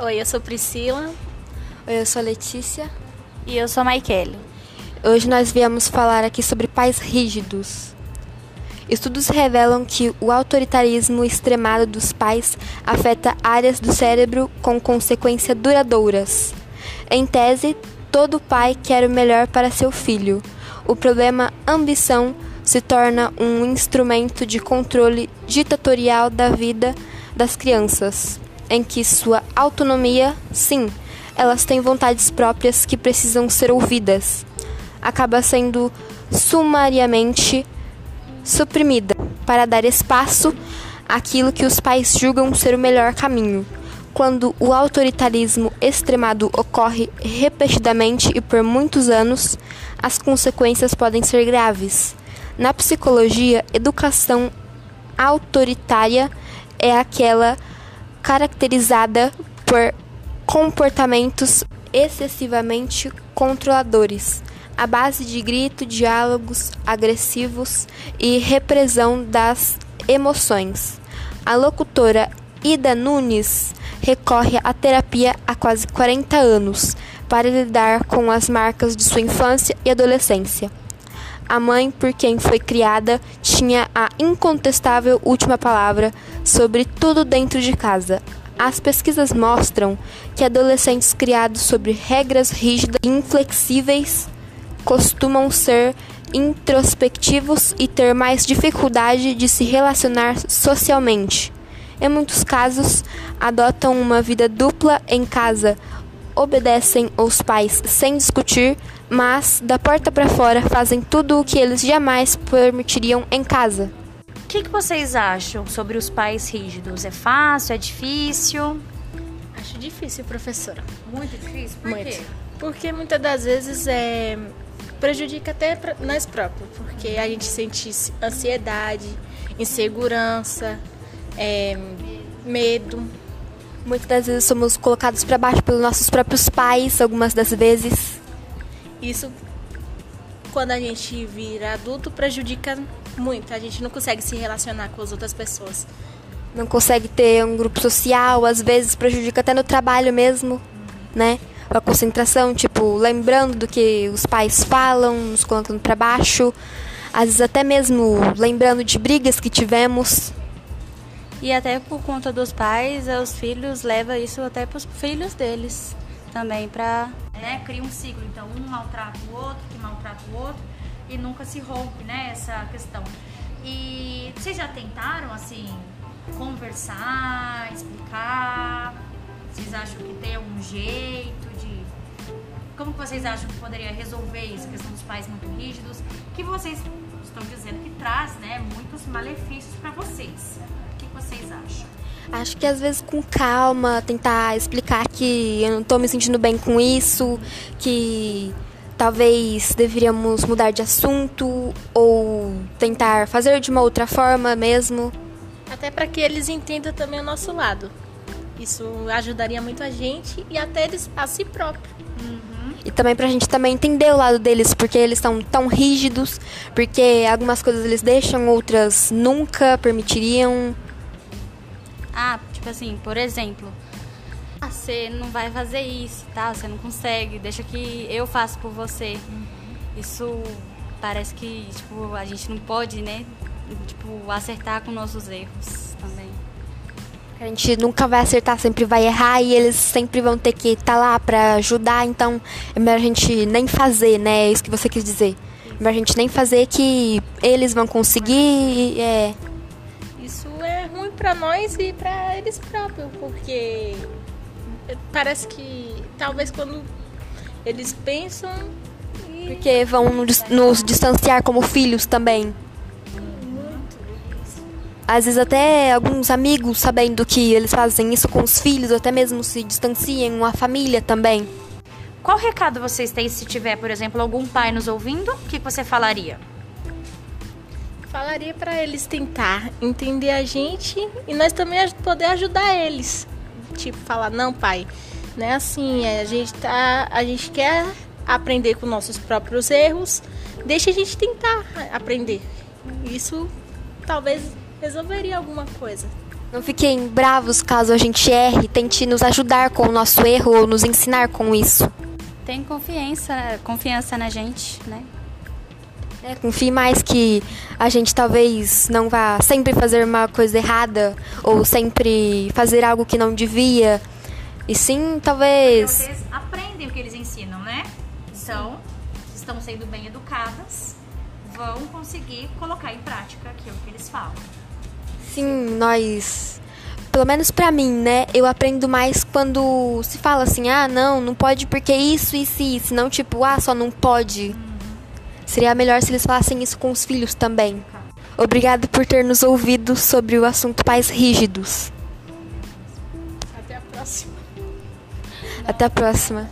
Oi, eu sou Priscila. Oi, eu sou Letícia. E eu sou Maikele. Hoje nós viemos falar aqui sobre pais rígidos. Estudos revelam que o autoritarismo extremado dos pais afeta áreas do cérebro com consequências duradouras. Em tese, todo pai quer o melhor para seu filho. O problema ambição se torna um instrumento de controle ditatorial da vida das crianças em que sua autonomia, sim, elas têm vontades próprias que precisam ser ouvidas, acaba sendo sumariamente suprimida para dar espaço àquilo que os pais julgam ser o melhor caminho. Quando o autoritarismo extremado ocorre repetidamente e por muitos anos, as consequências podem ser graves. Na psicologia, educação autoritária é aquela caracterizada por comportamentos excessivamente controladores, à base de grito, diálogos agressivos e repressão das emoções. A locutora Ida Nunes recorre à terapia há quase 40 anos para lidar com as marcas de sua infância e adolescência. A mãe por quem foi criada tinha a incontestável última palavra sobre tudo dentro de casa. As pesquisas mostram que adolescentes criados sobre regras rígidas e inflexíveis costumam ser introspectivos e ter mais dificuldade de se relacionar socialmente. Em muitos casos, adotam uma vida dupla em casa, obedecem aos pais sem discutir, mas da porta para fora fazem tudo o que eles jamais permitiriam em casa. O que, que vocês acham sobre os pais rígidos? É fácil? É difícil? Acho difícil, professora. Muito difícil? Por Muito. quê? Porque muitas das vezes é prejudica até nós próprios, porque a gente sente ansiedade, insegurança, é, medo. Muitas das vezes somos colocados para baixo pelos nossos próprios pais, algumas das vezes. Isso, quando a gente vira adulto, prejudica muito. A gente não consegue se relacionar com as outras pessoas. Não consegue ter um grupo social, às vezes prejudica até no trabalho mesmo, né? A concentração, tipo, lembrando do que os pais falam, nos colocando para baixo. Às vezes até mesmo lembrando de brigas que tivemos. E até por conta dos pais, eh, os filhos levam isso até para os filhos deles também, para né, cria um ciclo. Então, um maltrata o outro, que maltrata o outro, e nunca se rompe, né, essa questão. E vocês já tentaram, assim, conversar, explicar? Vocês acham que tem algum jeito de... Como que vocês acham que poderia resolver isso, a questão dos pais muito rígidos? Que vocês estão dizendo que traz, né, muitos malefícios para vocês. O que vocês acham? Acho que às vezes com calma, tentar explicar que eu não tô me sentindo bem com isso, que talvez deveríamos mudar de assunto ou tentar fazer de uma outra forma mesmo. Até para que eles entendam também o nosso lado. Isso ajudaria muito a gente e até eles a si próprio. E também pra gente também entender o lado deles, porque eles estão tão rígidos, porque algumas coisas eles deixam, outras nunca permitiriam. Ah, tipo assim, por exemplo, ah, você não vai fazer isso, tá? Você não consegue, deixa que eu faço por você. Isso parece que, tipo, a gente não pode, né? Tipo, acertar com nossos erros também. A gente nunca vai acertar, sempre vai errar e eles sempre vão ter que estar lá pra ajudar, então é melhor a gente nem fazer, né? É isso que você quis dizer. É melhor a gente nem fazer que eles vão conseguir, é. Isso é ruim para nós e para eles próprios, porque parece que talvez quando eles pensam e Porque vão nos, nos distanciar como filhos também. Às vezes até alguns amigos sabendo que eles fazem isso com os filhos, até mesmo se distanciam, a família também. Qual recado vocês têm se tiver, por exemplo, algum pai nos ouvindo? O que você falaria? falaria para eles tentar entender a gente e nós também poder ajudar eles. Tipo, falar, não, pai, não é assim, é, a gente tá, a gente quer aprender com nossos próprios erros, deixa a gente tentar aprender. Isso talvez resolveria alguma coisa. Não fiquem bravos caso a gente erre, tente nos ajudar com o nosso erro ou nos ensinar com isso. Tem confiança, confiança na gente, né? É, confie mais que a gente talvez não vá sempre fazer uma coisa errada ou sempre fazer algo que não devia. E sim, talvez. Vocês aprendem o que eles ensinam, né? Então, estão sendo bem educadas, vão conseguir colocar em prática aquilo que eles falam. Sim, nós. Pelo menos pra mim, né? Eu aprendo mais quando se fala assim: ah, não, não pode porque isso, isso e isso. Não, tipo, ah, só não pode. Seria melhor se eles falassem isso com os filhos também. Obrigado por ter nos ouvido sobre o assunto pais rígidos. Até a próxima. Até a próxima.